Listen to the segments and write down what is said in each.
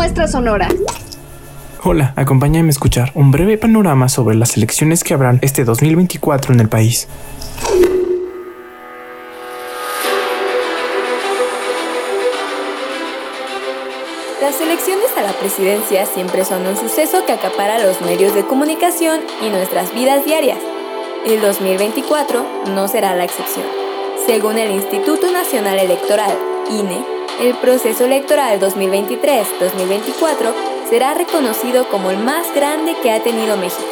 Muestra Sonora. Hola, acompáñame a escuchar un breve panorama sobre las elecciones que habrán este 2024 en el país. Las elecciones a la presidencia siempre son un suceso que acapara los medios de comunicación y nuestras vidas diarias. El 2024 no será la excepción. Según el Instituto Nacional Electoral, INE, el proceso electoral 2023-2024 será reconocido como el más grande que ha tenido México.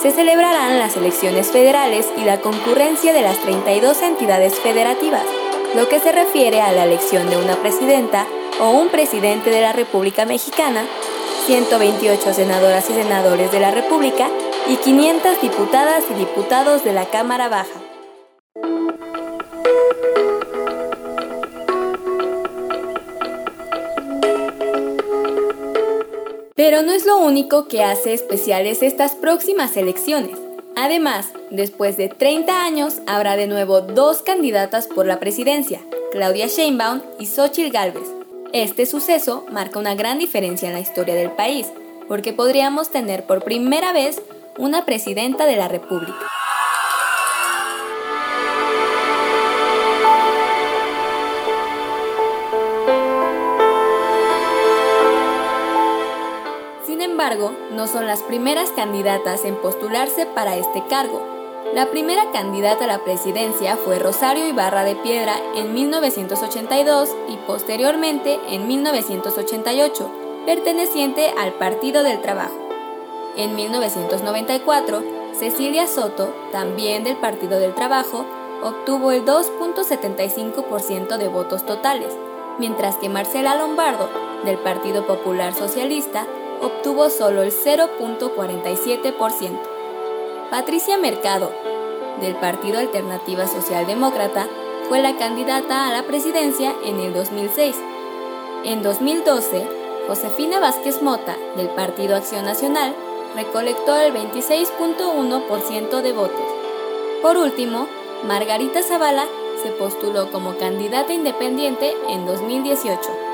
Se celebrarán las elecciones federales y la concurrencia de las 32 entidades federativas, lo que se refiere a la elección de una presidenta o un presidente de la República Mexicana, 128 senadoras y senadores de la República y 500 diputadas y diputados de la Cámara Baja. Pero no es lo único que hace especiales estas próximas elecciones. Además, después de 30 años, habrá de nuevo dos candidatas por la presidencia, Claudia Sheinbaum y Xochitl Gálvez. Este suceso marca una gran diferencia en la historia del país, porque podríamos tener por primera vez una presidenta de la República. No son las primeras candidatas en postularse para este cargo. La primera candidata a la presidencia fue Rosario Ibarra de Piedra en 1982 y posteriormente en 1988, perteneciente al Partido del Trabajo. En 1994, Cecilia Soto, también del Partido del Trabajo, obtuvo el 2.75% de votos totales, mientras que Marcela Lombardo, del Partido Popular Socialista, obtuvo solo el 0.47%. Patricia Mercado, del Partido Alternativa Socialdemócrata, fue la candidata a la presidencia en el 2006. En 2012, Josefina Vázquez Mota, del Partido Acción Nacional, recolectó el 26.1% de votos. Por último, Margarita Zavala se postuló como candidata independiente en 2018.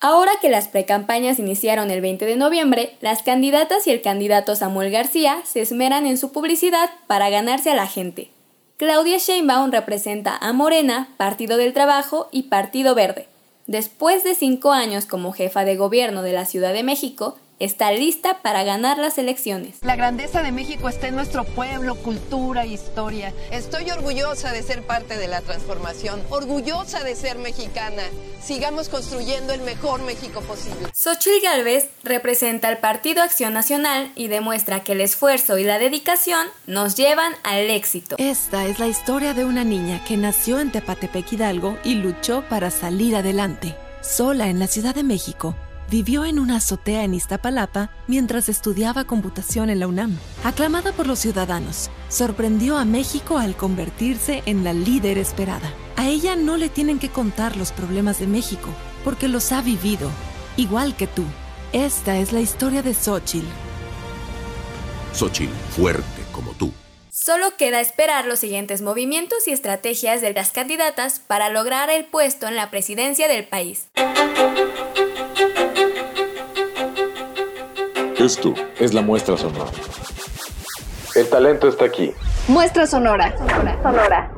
Ahora que las precampañas iniciaron el 20 de noviembre, las candidatas y el candidato Samuel García se esmeran en su publicidad para ganarse a la gente. Claudia Sheinbaum representa a Morena, Partido del Trabajo y Partido Verde. Después de cinco años como jefa de gobierno de la Ciudad de México, está lista para ganar las elecciones. La grandeza de México está en nuestro pueblo, cultura, historia. Estoy orgullosa de ser parte de la transformación, orgullosa de ser mexicana. Sigamos construyendo el mejor México posible. Xochitl Gálvez representa al Partido Acción Nacional y demuestra que el esfuerzo y la dedicación nos llevan al éxito. Esta es la historia de una niña que nació en Tepatepec Hidalgo y luchó para salir adelante. Sola en la Ciudad de México, vivió en una azotea en Iztapalapa mientras estudiaba computación en la UNAM. Aclamada por los ciudadanos, sorprendió a México al convertirse en la líder esperada. A ella no le tienen que contar los problemas de México, porque los ha vivido, igual que tú. Esta es la historia de Xochitl. Xochitl, fuerte como tú. Solo queda esperar los siguientes movimientos y estrategias de las candidatas para lograr el puesto en la presidencia del país. Esto es la muestra sonora. El talento está aquí. Muestra sonora. Sonora. sonora.